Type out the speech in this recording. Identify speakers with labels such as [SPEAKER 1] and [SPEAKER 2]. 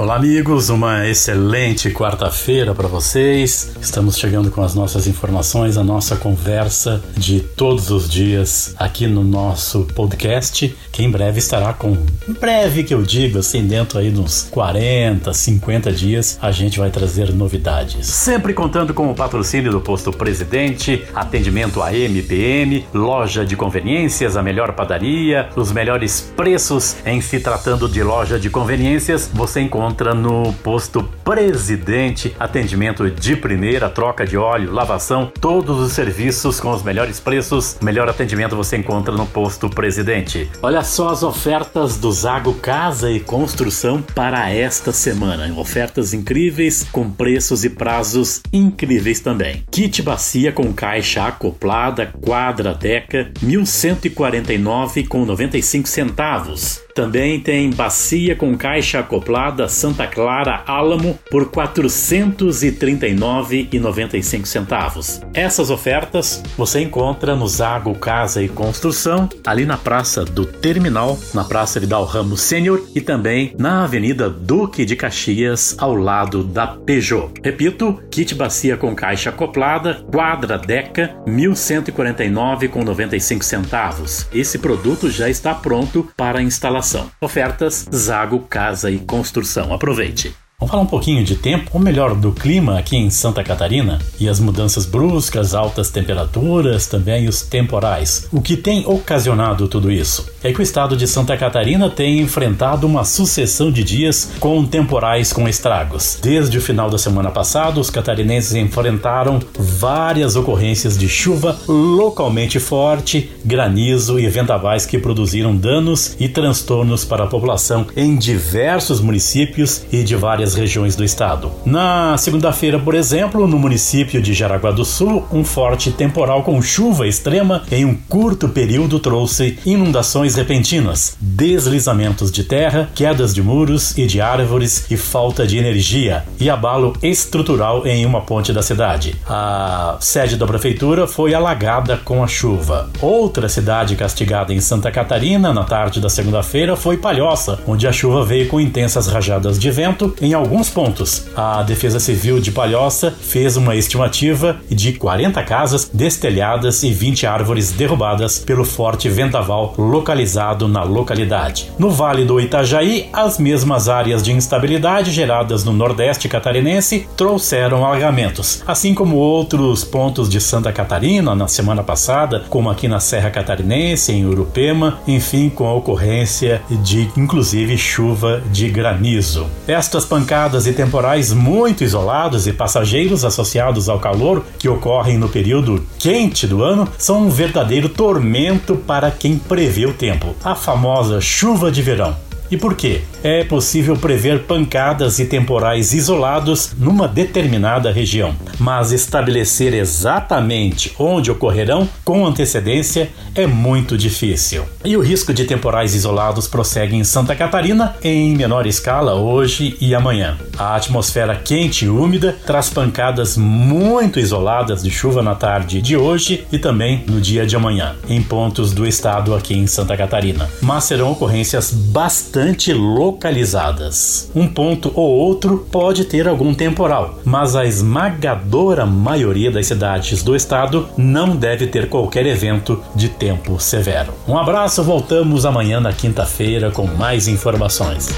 [SPEAKER 1] Olá, amigos, uma excelente quarta-feira para vocês. Estamos chegando com as nossas informações, a nossa conversa de todos os dias aqui no nosso podcast, que em breve estará com. Em breve que eu digo, assim, dentro aí dos 40, 50 dias, a gente vai trazer novidades. Sempre contando com o patrocínio do Posto Presidente, atendimento a MPM, loja de conveniências, a melhor padaria, os melhores preços em se tratando de loja de conveniências, você encontra encontra no posto Presidente, atendimento de primeira, troca de óleo, lavação, todos os serviços com os melhores preços, melhor atendimento você encontra no posto Presidente. Olha só as ofertas do Zago Casa e Construção para esta semana. Ofertas incríveis com preços e prazos incríveis também. Kit bacia com caixa acoplada quadra deca 1149 com 95 centavos. Também tem bacia com caixa acoplada Santa Clara Álamo por R$ 439,95. Essas ofertas você encontra no Zago Casa e Construção, ali na Praça do Terminal, na Praça Vidal Ramos Sênior e também na Avenida Duque de Caxias, ao lado da Peugeot. Repito, kit bacia com caixa acoplada, quadra Deca, R$ 1.149,95 centavos. Esse produto já está pronto para instalação. Ofertas Zago Casa e Construção. Aproveite! Vamos falar um pouquinho de tempo, ou melhor, do clima aqui em Santa Catarina e as mudanças bruscas, altas temperaturas, também os temporais. O que tem ocasionado tudo isso? É que o estado de Santa Catarina tem enfrentado uma sucessão de dias com temporais com estragos. Desde o final da semana passada, os catarinenses enfrentaram várias ocorrências de chuva localmente forte, granizo e vendavais que produziram danos e transtornos para a população em diversos municípios e de várias regiões do estado. Na segunda-feira, por exemplo, no município de Jaraguá do Sul, um forte temporal com chuva extrema em um curto período trouxe inundações repentinas, deslizamentos de terra, quedas de muros e de árvores e falta de energia e abalo estrutural em uma ponte da cidade. A sede da prefeitura foi alagada com a chuva. Outra cidade castigada em Santa Catarina na tarde da segunda-feira foi Palhoça, onde a chuva veio com intensas rajadas de vento em alguns pontos. A Defesa Civil de Palhoça fez uma estimativa de 40 casas destelhadas e 20 árvores derrubadas pelo forte vendaval localizado na localidade. No Vale do Itajaí, as mesmas áreas de instabilidade geradas no Nordeste catarinense trouxeram alagamentos, assim como outros pontos de Santa Catarina na semana passada, como aqui na Serra Catarinense, em Urupema, enfim, com a ocorrência de inclusive chuva de granizo. Estas pancadas e temporais muito isolados e passageiros associados ao calor que ocorrem no período quente do ano são um verdadeiro tormento para quem prevê o tempo. A famosa chuva de verão. E por quê? É possível prever pancadas e temporais isolados numa determinada região, mas estabelecer exatamente onde ocorrerão com antecedência é muito difícil. E o risco de temporais isolados prossegue em Santa Catarina em menor escala hoje e amanhã. A atmosfera quente e úmida traz pancadas muito isoladas de chuva na tarde de hoje e também no dia de amanhã, em pontos do estado aqui em Santa Catarina. Mas serão ocorrências bastante bastante localizadas. Um ponto ou outro pode ter algum temporal, mas a esmagadora maioria das cidades do estado não deve ter qualquer evento de tempo severo. Um abraço, voltamos amanhã na quinta-feira com mais informações.